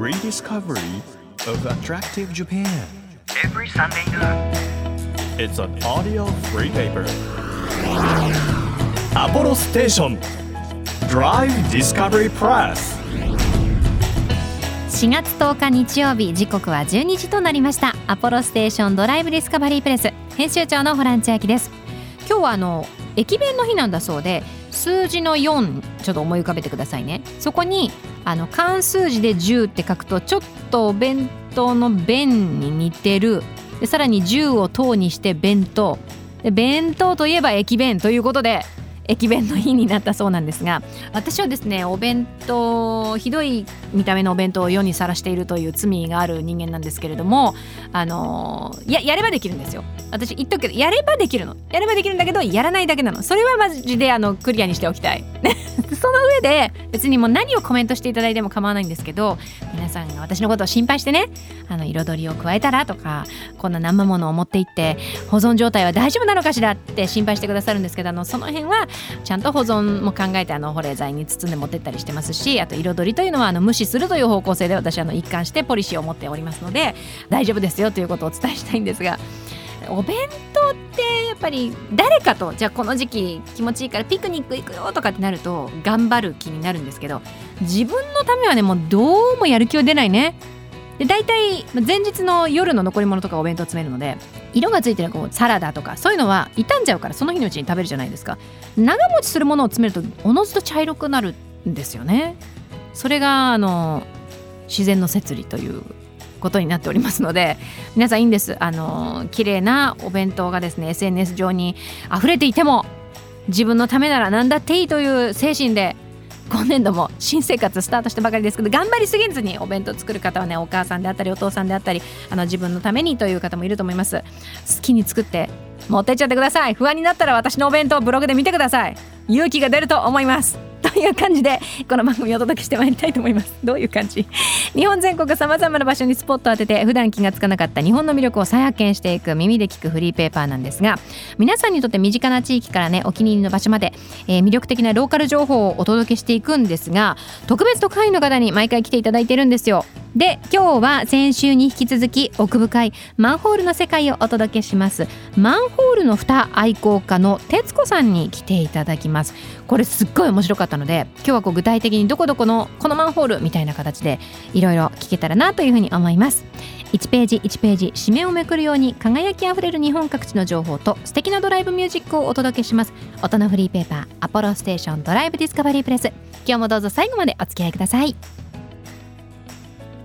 Rediscovery of Attractive Japan. Every Sunday is a audio free paper. ア月10日日曜日時刻は12時となりました。アポロステーションドライブディスカバリープレス編集長のホランチャです。今日はあの駅弁の日なんだそうで数字の4ちょっと思い浮かべてくださいね。そこにあの漢数字で10って書くとちょっとお弁当の弁に似てる。でさらに10を等にして弁当。で弁当といえば駅弁ということで駅弁の日になったそうなんですが私はですねお弁当ひどい見た目のお弁当を世にさらしているという罪がある人間なんですけれどもあのややればできるんですよ。私言っとくけどやればできるの。やればできるんだけどやらないだけなの。それはマジであのクリアにしておきたい。その上で別にもう何をコメントしていただいても構わないんですけど皆さんが私のことを心配してねあの彩りを加えたらとかこんな生ものを持っていって保存状態は大丈夫なのかしらって心配してくださるんですけどあのその辺はちゃんと保存も考えてあの保冷剤に包んで持ってったりしてますしあと彩りというのはあの無視するという方向性で私あの一貫してポリシーを持っておりますので大丈夫ですよということをお伝えしたいんですがお弁当ってやっぱり誰かとじゃあこの時期気持ちいいからピクニック行くよとかってなると頑張る気になるんですけど自分のためはねもうどうもやる気は出ないね。で大体前日の夜の残り物とかお弁当詰めるので色がついてるこうサラダとかそういうのは傷んじゃうからその日のうちに食べるじゃないですか長持ちするものを詰めるとおのずと茶色くなるんですよねそれがあの自然の摂理ということになっておりますので皆さんいいんです。あの綺麗なお弁当がですね SNS 上に溢れていても自分のためなら何だっていいという精神で今年度も新生活スタートしたばかりですけど頑張りすぎずにお弁当作る方はねお母さんであったりお父さんであったりあの自分のためにという方もいると思います。好きに作って持ってっちゃってください。不安になったら私のお弁当ブログで見てください。勇気が出ると思います。いう感じでこの番組をお届けしてまいりたいと思います？どういう感じ？日本全国さまざまな場所にスポットを当てて普段気がつかなかった日本の魅力を再発見していく耳で聞くフリーペーパーなんですが皆さんにとって身近な地域からねお気に入りの場所まで、えー魅力的なローカル情報をお届けしていくんですが特別特派員の方に毎回来ていただいてるんですよ。で今日は先週に引き続き奥深いマンホールの世界をお届けします。マンホールの蓋愛好家の徹子さんに来ていただきます。これすっごい面白かったので今日はこう具体的にどこどこのこのマンホールみたいな形でいろいろ聞けたらなというふうに思います。1ページ1ページ紙面をめくるように輝きあふれる日本各地の情報と素敵なドライブミュージックをお届けします。音のフリーペーパーアポロステーションドライブディスカバリープレス。今日もどうぞ最後までお付き合いください。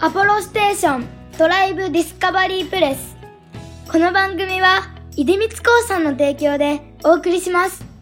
アポロステーションドライブディスカバリープレス。この番組は出光興産の提供でお送りします。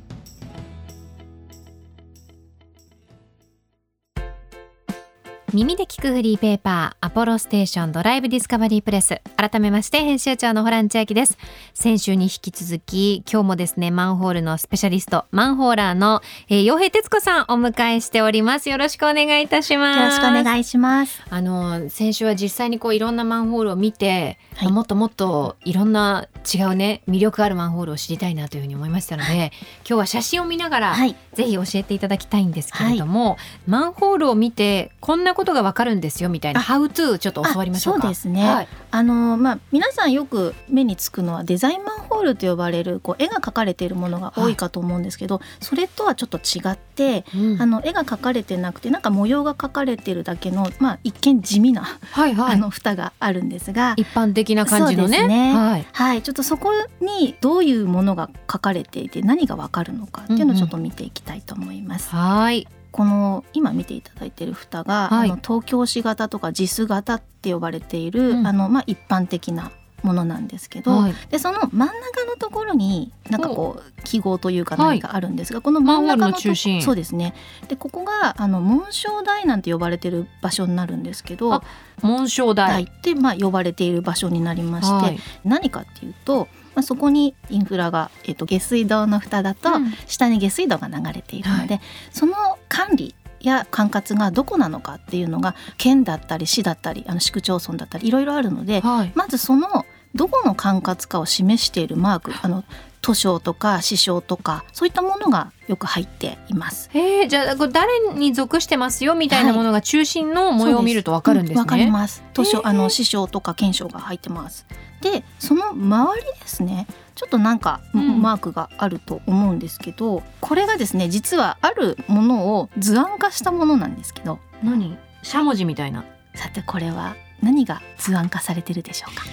耳で聞くフリーペーパーアポロステーションドライブディスカバリープレス。改めまして編集長のホラン千秋です。先週に引き続き今日もですねマンホールのスペシャリストマンホーラーのえー洋平徹子さんお迎えしております。よろしくお願いいたします。よろしくお願いします。あの先週は実際にこういろんなマンホールを見て、はい。もっともっといろんな違うね魅力あるマンホールを知りたいなというふうに思いましたので、今日は写真を見ながら、はい。ぜひ教えていただきたいんですけれども、マンホールを見てこんなことがわかるんですよみたいなあハウトゥーちょっと教わりましょうそうですねはい、あのまあ皆さんよく目につくのはデザインマンホールと呼ばれるこう絵が描かれているものが多いかと思うんですけど、それとはちょっと違って、うんあの絵が描かれてなくてなんか模様が描かれてるだけのまあ一見地味な、はいはいあの蓋があるんですが。一般的な感じのね。ねはい。はい、ちょっとそこにどういうものが書かれていて何がわかるのかっていうのをちょっと見ていきたいと思います。はい。この今見ていただいている蓋が、はい。あの東京市型とか JIS 型って呼ばれている、うん。あのまあ、一般的なものなんですけど、はい。でその真ん中のところになんかこう記号というかはい。何かあるんですが、この真ん中の中心。そうですね。でここがあの紋章台なんて呼ばれている場所になるんですけどあ紋章台。台ってまあ呼ばれている場所になりまして、はい。何かっていうと、まあ、そこにインフラが、えっと下水道の蓋だと、うん下に下水道が流れているので、その管理や管轄がどこなのかっていうのが県だったり市だったりあの市区町村だったりいろいろあるので、はい。まずそのどこの管轄かを示しているマークあの図書とか詩書とかそういったものがよく入っています。へえじゃあこれ誰に属してますよみたいなものが中心の模様を見るとわかるんですね。わ、かります。図書へーあの詩書とか憲章が入ってます。でその周りですねちょっとなんか、うんマークがあると思うんですけどこれがですね実はあるものを図案化したものなんですけど何？しゃもじみたいな。さてこれは何が図案化されてるでしょうか？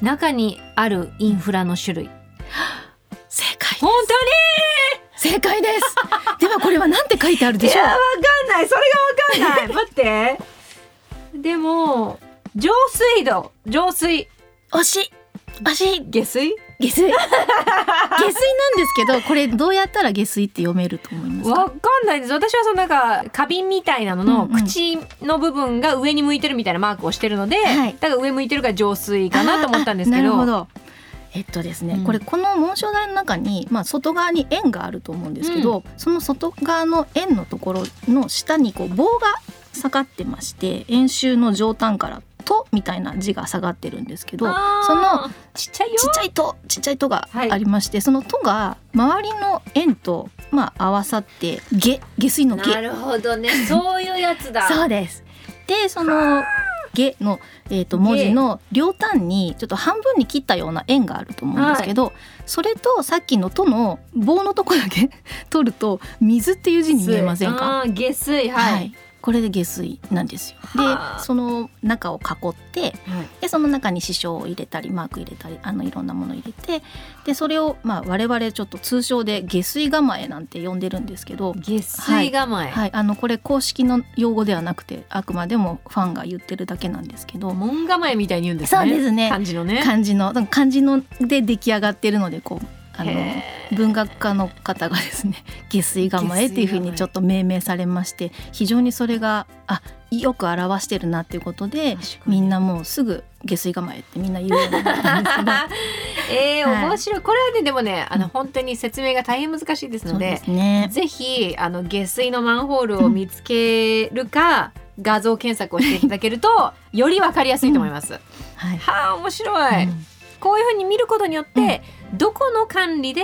中にあるインフラの種類。正解本正解です。ではこれは何て書いてあるでしょう？わかんない。それがわかんない。待って。でも浄水道。浄水。惜し。い惜し。い下水？下水。下水なんですけどこれどうやったら下水って読めると思いますか？わかんないです。私はそのなんか花瓶みたいなののうんうん。口の部分が上に向いてるみたいなマークをしてるので、はい。だから上向いてるから浄水かなと思ったんですけど。なるほどえっとですね、うん。これこの紋章台の中に、まあ、外側に円があると思うんですけど、その外側の円のところの下にこう棒が下がってまして円周の上端から「と」みたいな字が下がってるんですけどそのちっちゃいよちっちゃい「と」ちっちゃい「と」がはいありまして、その「と」が周りの円と、まあ、合わさって「下」下水の「下」るほどね。そういうやつだ。そうです。でその下の、えー、と文字の両端にちょっと半分に切ったような円があると思うんですけど、それとさっきの「と」の棒のとこだけ 取ると「水」っていう字に見えませんか、下水。はい、これで下水なんですよ。はあ。でその中を囲ってでその中に支障を入れたりマーク入れたりあのいろんなもの入れてでそれを、まあ、我々ちょっと通称で下水構えなんて呼んでるんですけど下水構え、はい、あのこれ公式の用語ではなくてあくまでもファンが言ってるだけなんですけど。門構えみたいに言うんですね。そうですね。漢字のね。漢字の漢字ので出来上がってるのでこうあの文学家の方がですね 下水構えっていうふうにちょっと命名されまして非常にそれがあよく表してるなっていうことでみんなもうすぐ下水構えってみんな言うようになったんですけど。えー、はい。面白い。これはねでもねあの本当に説明が大変難しいですのでですね。ぜひあの下水のマンホールを見つけるか、画像検索をしていただけると よりわかりやすいと思います。はい。はあ面白い、うんこういうふうに見ることによって、どこの管理で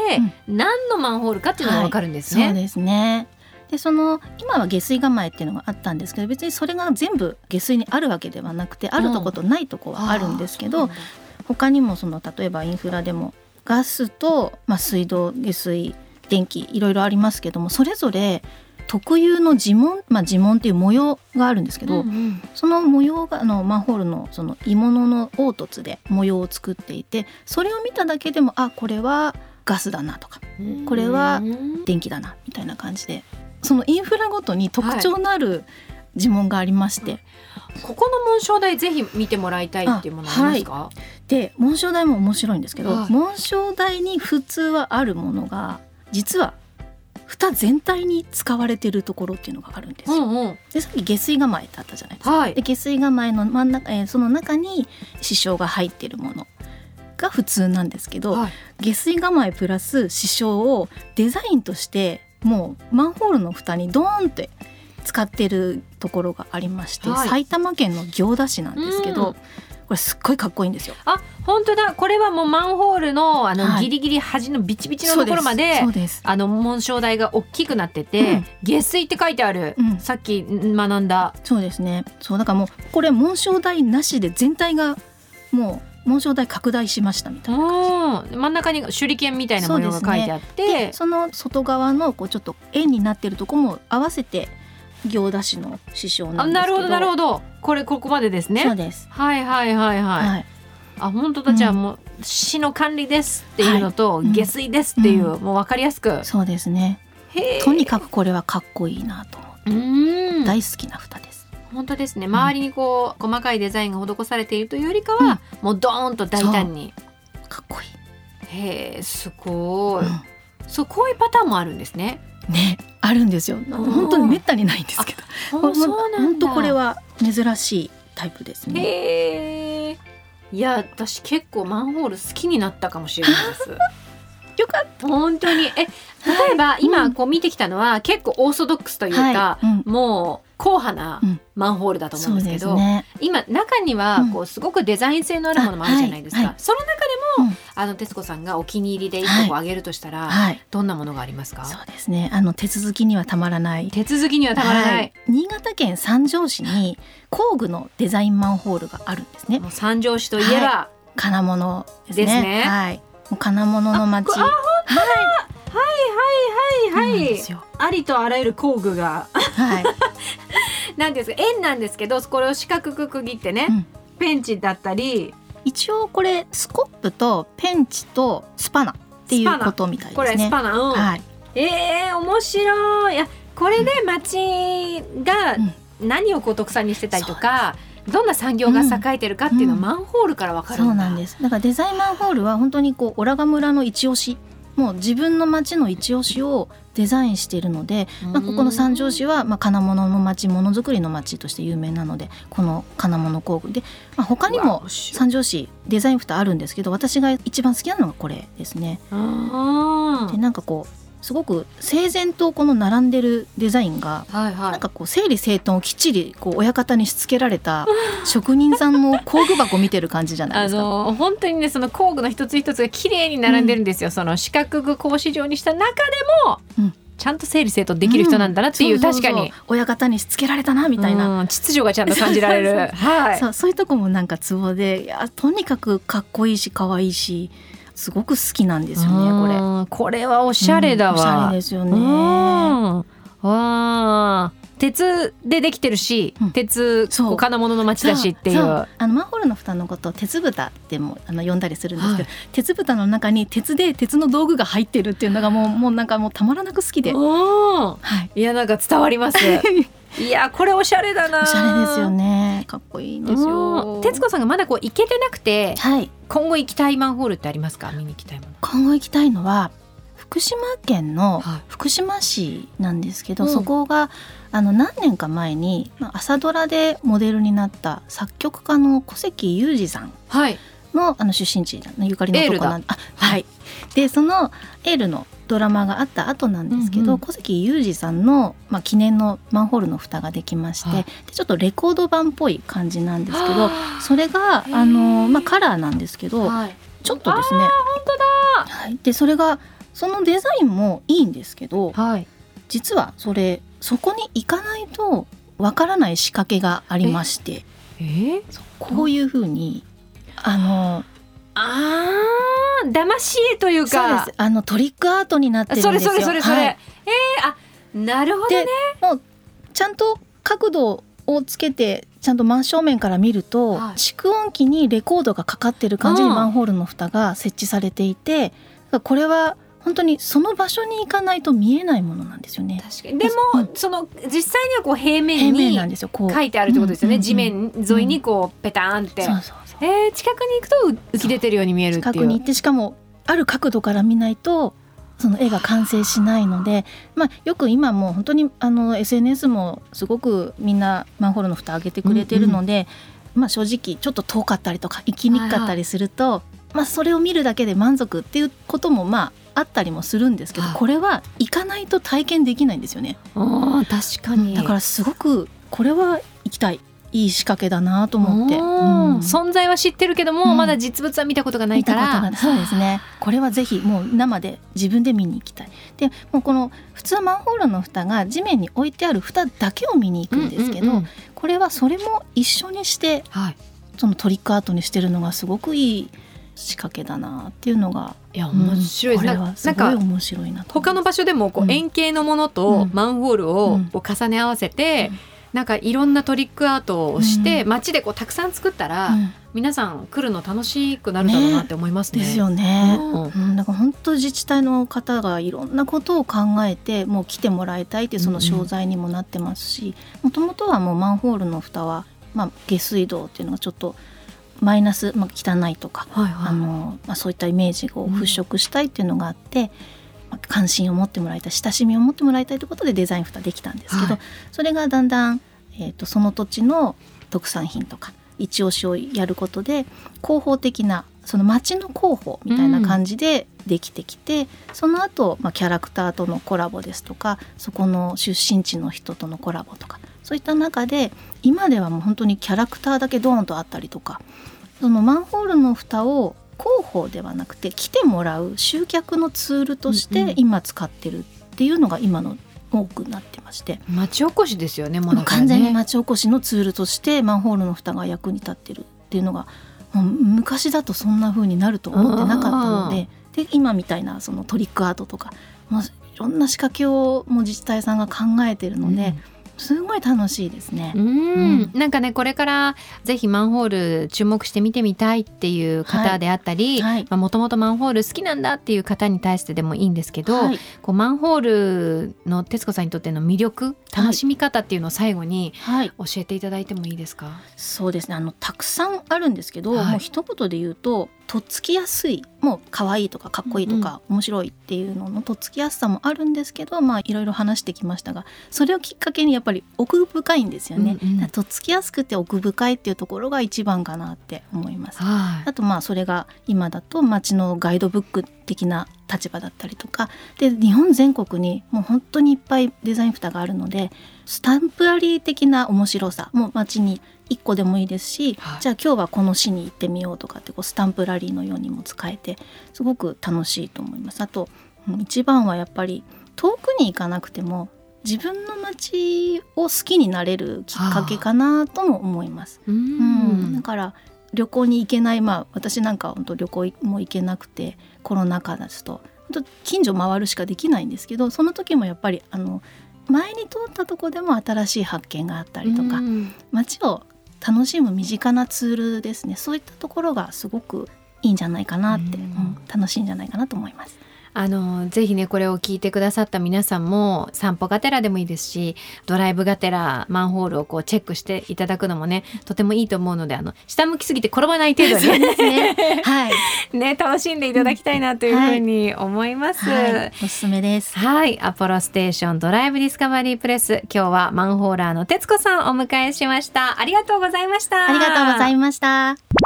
何のマンホールかっていうのがわかるんですね。そうですね。でその今は下水構えっていうのがあったんですけど別にそれが全部下水にあるわけではなくてあるとことないとこはあるんですけど、他にもその例えばインフラでもガスと、まあ、水道下水電気いろいろありますけどもそれぞれ特有の地紋、まあ、地紋っていう模様があるんですけど、うんうん。その模様があのマンホールのその鋳物の凹凸で模様を作っていてそれを見ただけでもあこれはガスだなとかこれはうん電気だなみたいな感じでそのインフラごとに特徴のある呪文がありまして、ここの紋章台ぜひ見てもらいたいっていうものありますか、で紋章台も面白いんですけど、はい。紋章台に普通はあるものが実は蓋全体に使われてるところっていうのがあるんですよ。うんうん。でさっき下水構えってあったじゃないですか。はい。で下水構えの真ん中、えーその中に支障が入ってるものが普通なんですけど、はい。下水構えプラス支障をデザインとしてもうマンホールの蓋にドーンって使ってるところがありまして、はい。埼玉県の行田市なんですけど、うんこれすっごいかっこいいんですよ。あ本当だ。これはもうマンホールのあの、はい。ギリギリ端のビチビチのところまでそうです。あの紋章台が大きくなってて、うん。下水って書いてある、うん。さっき学んだ。そうですね。そうだからもうこれ紋章台なしで全体がもう紋章台拡大しましたみたいな真ん中に手裏剣みたいな模様が書いてあって、でその外側のこうちょっと円になってるとこも合わせて行田市の師匠なあんですけど。なるほどなるほど。これここまでですそうねです。はいはいはいはい、はい。あ本当だ。じゃあもう市の管理ですっていうのと、はい。うん。下水ですっていう、うもう分かりやすく。そうですね。とにかくこれはかっこいいなと思って。うん。大好きな蓋です。本当ですね。周りにこう細かいデザインが施されているというよりかは、もうドーンと大胆に。かっこいへえすごい、い、そうこういうパターンもあるんですね。うんねあるんですよ。本当にめったにないんですけど。ほそうなんだ。本当これは珍しいタイプですね。いや私結構マンホール好きになったかもしれないです。よかっ本当に。え例えば、今こう見てきたのは結構オーソドックスというか、はい。うん。もう硬派なうん。マンホールだと思そううんですけど、ですね。今中にはうん。こうすごくデザイン性のあるものもあるじゃないですか、あはい。はい。その中でも、うんあの徹子さんがお気に入りで一個あげるとしたら、はい。どんなものがありますか？そうですね。あの手続きにはたまらない。手続きにはたまらない、はい新潟県三条市に工具のデザインマンホールがあるんですね。三条市といえば、金物ですね。ですねはい。金物の町。あはいはいそうなんですよ。ありとあらゆる工具がはい。なんですか円なんですけどこれを四角く区切ってね、うんペンチだったり一応これスコップとペンチとスパナっていうことみたいですね。これスパナ、うん。はい。えー、面白い。いやこれで町がうん。何をこう特産にしてたりとか、どんな産業が栄えてるかっていうのをうん。マンホールからわかるんだ。そうなんです。だからデザインマンホールは本当にこうオラガ村の一押し、もう自分の町の一押しをデザインしているので、まあここの三条市はまあ金物の町、ものづくりの町として有名なので、この金物工具で、まあ他にも三条市デザイン蓋あるんですけど、私が一番好きなのがこれですね。あでなんかこうすごく整然とこの並んでるデザインがーはいはないんかこう整理整頓をきっちりこう親方にしつけられた 職人さんの工具箱見てる感じじゃないあですか。の本当にねその工具の一つ一つが綺麗に並んでるんですよ、その四角く格子状にした中でも、うん。ちゃんと整理整頓できる人なんだなっていう、うそうそう確かに。親方にしつけられたなみたいな、うん秩序がちゃんと感じられる。はい。そうそういうとこもなんかツボでいやとにかくかっこいいし可愛いしすごく好きなんですよねこれ。うんこれはおしゃれだわ、うんおしゃれですよね。うん。わあ鉄でできてるし、うん。鉄金物の町だしっていう。あのマンホールの蓋のことを鉄蓋ってもあの呼んだりするんですけど、鉄蓋の中に鉄で鉄の道具が入ってるっていうのがもうもうなんかもうたまらなく好きで、うんはい、いやなんか伝わります いやこれおしゃれだな。おしゃれですよね。かっこいいんですよ。うん。徹子さんがまだこう行けてなくてはい。今後行きたいマンホールってありますか？見に行きたいもの。今後行きたいのは福島県のはい。福島市なんですけど、うん。そこがあの何年か前にまあ朝ドラでモデルになった作曲家の小関裕二さんはいのあの出身地のゆかりのとこなんあはい。でそのエールのドラマがあった後なんですけど、うんうん。小関裕二さんの、まあ、記念のマンホールの蓋ができまして、はい。でちょっとレコード版っぽい感じなんですけどはそれがあの、まあ、カラーなんですけど、はい。ちょっとですね。本当だ。はい、でそれがそのデザインもいいんですけどはい。実はそれそこに行かないとわからない仕掛けがありましてえー、こういうふうにあのあー騙し絵というそうかです。あのトリックアートになってるんですよ。それそれそれそれ、はい。えー、あなるほどね。でもうちゃんと角度をつけてちゃんと真正面から見ると、はい。蓄音機にレコードがかかってる感じにうん。マンホールの蓋が設置されていて、これは本当にその場所に行かないと見えないものなんですよね。確かに。でも、うん。その実際にはこう平平面に面なんですよ。こう。書いてあるってことですよね、うんうんうん。地面沿いにこうペターンって、そうそう。えー、近くに行くとう浮き出てるように見えるっていう。近くに行ってしかもある角度から見ないとその絵が完成しないので、まあ、よく今もう本当にあの SNS もすごくみんなマンホールの蓋上げてくれてるので、まあ、正直ちょっと遠かったりとか行きにくかったりすると、まあ、それを見るだけで満足っていうこともまああったりもするんですけど、はい。これは行かないと体験できないんですよね。あー確かに。だからすごくこれは行きたいいい仕掛けだなと思って。うんうん。存在は知ってるけども、うん。まだ実物は見たことがないから。がそうですね。これはぜひもう生で自分で見に行きたい。でもうこの普通はマンホールの蓋が地面に置いてある蓋だけを見に行くんですけど、うんうんうん。これはそれも一緒にしてはい。そのトリックアートにしてるのがすごくいい仕掛けだなっていうのがいや面白いです、うん。これなはすごいなんか面白いなと他の場所でもこううん。円形のものとうん。マンホールをうんこう重ね合わせて、うんなんかいろんなトリックアートをして、うん。街でこうたくさん作ったら、うん。皆さん来るの楽しくなるだろうなって思いますね。ですよね、うん。うん、だから本当自治体の方がいろんなことを考えてもう来てもらいたいっていうその商材にもなってますしもともとはもうマンホールの蓋は、まあ、下水道っていうのがちょっとマイナス、まあ、汚いとか、はいはいあのまあ、そういったイメージを払拭したいっていうのがあって、まあ関心を持ってもらいたい親しみを持ってもらいたいということでデザイン蓋できたんですけど、はい。それがだんだん、えー、とその土地の特産品とか一押しをやることで広報的なその街の広報みたいな感じでできてきて、その後、まあキャラクターとのコラボですとかそこの出身地の人とのコラボとかそういった中で今ではもう本当にキャラクターだけドーンとあったりとかそのマンホールの蓋を広報ではなくて来てもらう集客のツールとして今使ってるっていうのが今の多くなってまして、町おこしですよねもね。完全に町おこしのツールとしてマンホールの蓋が役に立ってるっていうのが昔だとそんな風になると思ってなかったのでで今みたいなそのトリックアートとかもういろんな仕掛けをもう自治体さんが考えてるので、すごい楽しいですね。うん。うん。なんかねこれからぜひマンホール注目して見てみたいっていう方であったりはい。もともとマンホール好きなんだっていう方に対してでもいいんですけど、はい。こうマンホールの徹子さんにとっての魅力楽しみ方っていうのを最後にはい、教えていただいてもいいですか、そうですね。あのたくさんあるんですけど、はい。もう一言で言うととっつきやすいもう可愛いとかかっこいいとか、面白いっていうののとっつきやすさもあるんですけどまあいろいろ話してきましたがそれをきっかけにやっぱり奥深いんですよね、うんうん。とっつきやすくて奥深いっていうところが一番かなって思います。はい。あとまあそれが今だと街のガイドブック的な立場だったりとかで日本全国にもう本当にいっぱいデザイン蓋があるのでスタンプラリー的な面白さもう街に1個でもいいですし、はいじゃあ今日はこの市に行ってみようとかってこうスタンプラリーのようにも使えてすごく楽しいと思います。あとうん一番はやっぱり遠くに行かなくても自分の街を好きになれるきっかけかなとも思います。ううん、だんから旅行に行けないまあ私なんかは本当旅行も行けなくてコロナ禍ですと。本当近所回るしかできないんですけどその時もやっぱりあの前に通ったとこでも新しい発見があったりとか、うん。街を楽しむ身近なツールですね。そういったところがすごくいいんじゃないかなって、うん。うん楽しいんじゃないかなと思います。あのぜひねこれを聞いてくださった皆さんも散歩がてらでもいいですしドライブがてらマンホールをこうチェックしていただくのもねとてもいいと思うのであの下向きすぎて転ばない程度にね、はい、ね楽しんでいただきたいなというふうに思います。はい、おすすめです。はい、アポロステーションドライブディスカバリープレス。今日はマンホーラーの徹子さんをお迎えしました。ありがとうございました。ありがとうございました。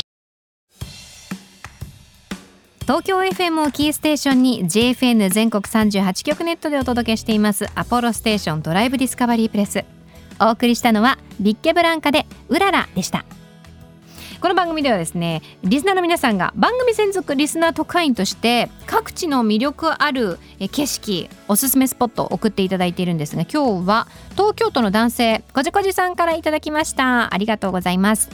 東京 FM をキーステーションに JFN 全国38局ネットでお届けしていますアポロステーションドライブディスカバリープレス。お送りしたのはビッケブランカでうららでした。この番組ではですねリスナーの皆さんが番組専属リスナー特派員として各地の魅力ある景色おすすめスポットを送っていただいているんですが今日は東京都の男性こじこじさんからいただきました。ありがとうございます。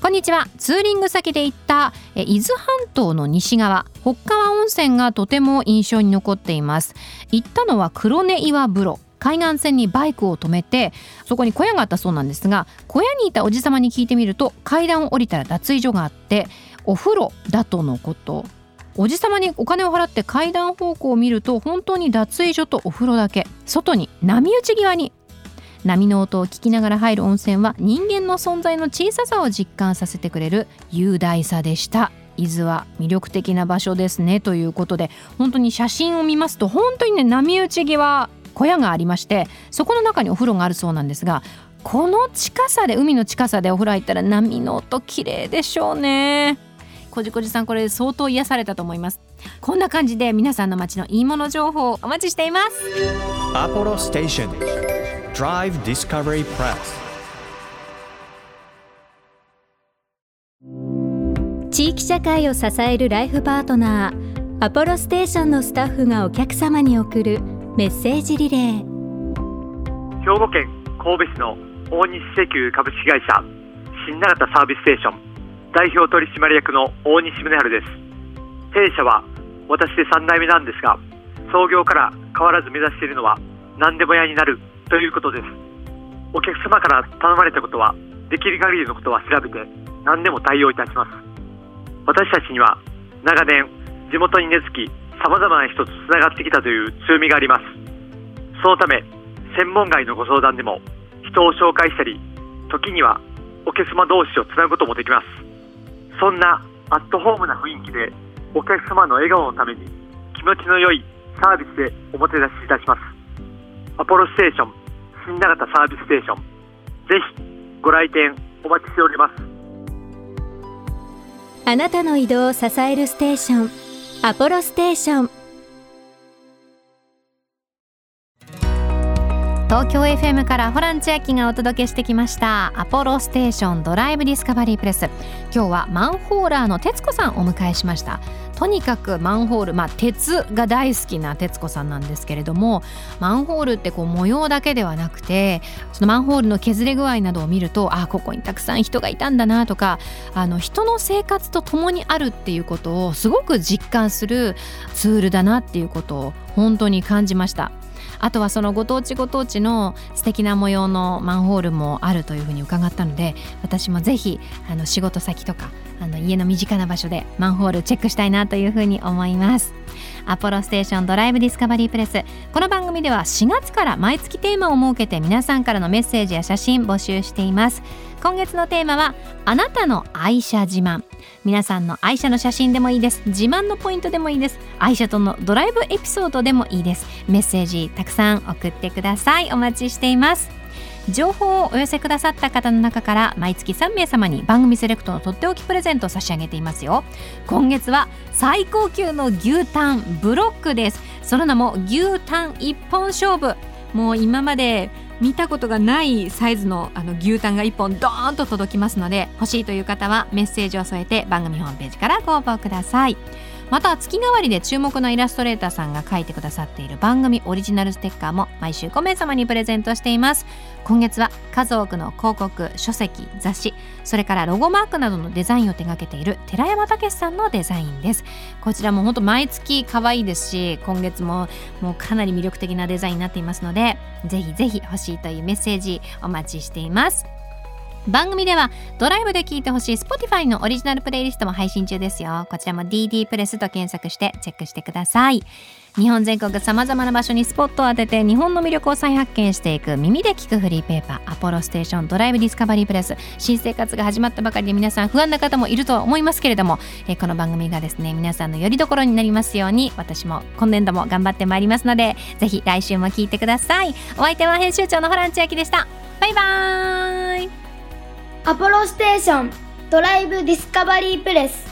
こんにちは。ツーリング先で行った伊豆半島の西側北川温泉がとても印象に残っています。行ったのは黒根岩風呂。海岸線にバイクを止めてそこに小屋があったそうなんですが小屋にいたおじさまに聞いてみると階段を降りたら脱衣所があってお風呂だとのこと。おじさまにお金を払って階段方向を見ると本当に脱衣所とお風呂だけ。外に波打ち際に波の音を聞きながら入る温泉は人間の存在の小ささを実感させてくれる雄大さでした。伊豆は魅力的な場所ですね。ということで本当に写真を見ますと本当にね波打ち際小屋がありましてそこの中にお風呂があるそうなんですがこの近さで海の近さでお風呂入ったら波の音綺麗でしょうね。こじこじさんこれ相当癒されたと思います。こんな感じで皆さんの街のいいもの情報お待ちしています。Apollo Station Drive Discovery Press. 地域社会を支えるライフパートナーアポロステーションのスタッフがお客様に送るメッセージリレー。兵庫県神戸市の大西石油株式会社新長田サービスステーション代表取締役の大西宗春です。弊社は私で3代目なんですが創業から変わらず目指しているのは何でも屋になるということです。お客様から頼まれたことはできる限りのことは調べて何でも対応いたします。私たちには長年地元に根付き様々な人とつながってきたという強みがあります。そのため専門外のご相談でも人を紹介したり時にはお客様同士をつなぐこともできます。そんなアットホームな雰囲気でお客様の笑顔のために気持ちの良いサービスでおもてなしいたします。アポロステーション新長田サービスステーション。ぜひご来店お待ちしております。あなたの移動を支えるステーション。アポロステーション。東京 FM からホラン千秋がお届けしてきました。アポロステーションドライブディスカバリープレス。今日はマンホーラーの徹子さんをお迎えしました。とにかくマンホールまあ鉄が大好きな徹子さんなんですけれどもマンホールってこう模様だけではなくてそのマンホールの削れ具合などを見るとあここにたくさん人がいたんだなとかあの人の生活と共にあるっていうことをすごく実感するツールだなっていうことを本当に感じました。あとはそのご当地ご当地の素敵な模様のマンホールもあるというふうに伺ったので私もぜひあの仕事先とかあの家の身近な場所でマンホールチェックしたいなというふうに思います。アポロステーションドライブディスカバリープレス。この番組では4月から毎月テーマを設けて皆さんからのメッセージや写真募集しています。今月のテーマはあなたの愛車自慢。皆さんの愛車の写真でもいいです。自慢のポイントでもいいです。愛車とのドライブエピソードでもいいです。メッセージたくさん送ってください。お待ちしています。情報をお寄せくださった方の中から毎月3名様に番組セレクトのとっておきプレゼントを差し上げていますよ。今月は最高級の牛タンブロックです。その名も牛タン一本勝負。もう今まで見たことがないサイズのあの牛タンが1本ドーンと届きますので欲しいという方はメッセージを添えて番組ホームページからご応募ください。また月替わりで注目のイラストレーターさんが書いてくださっている番組オリジナルステッカーも毎週5名様にプレゼントしています。今月は数多くの広告書籍雑誌それからロゴマークなどのデザインを手掛けている寺山武さんのデザインです。こちらも本当毎月可愛いですし今月ももうかなり魅力的なデザインになっていますのでぜひぜひ欲しいというメッセージお待ちしています。番組ではドライブで聴いてほしい Spotify のオリジナルプレイリストも配信中ですよ。こちらも DD プレスと検索してチェックしてください。日本全国さまざまな場所にスポットを当てて日本の魅力を再発見していく耳で聞くフリーペーパーアポロステーションドライブディスカバリープレス。新生活が始まったばかりで皆さん不安な方もいるとは思いますけれどもえこの番組がですね皆さんのよりどころになりますように私も今年度も頑張ってまいりますのでぜひ来週も聞いてください。お相手は編集長のホラン千秋でした。バイバーイ。アポロステーションドライブディスカバリープレス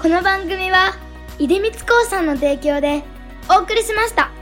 この番組は出光興産の提供でお送りしました。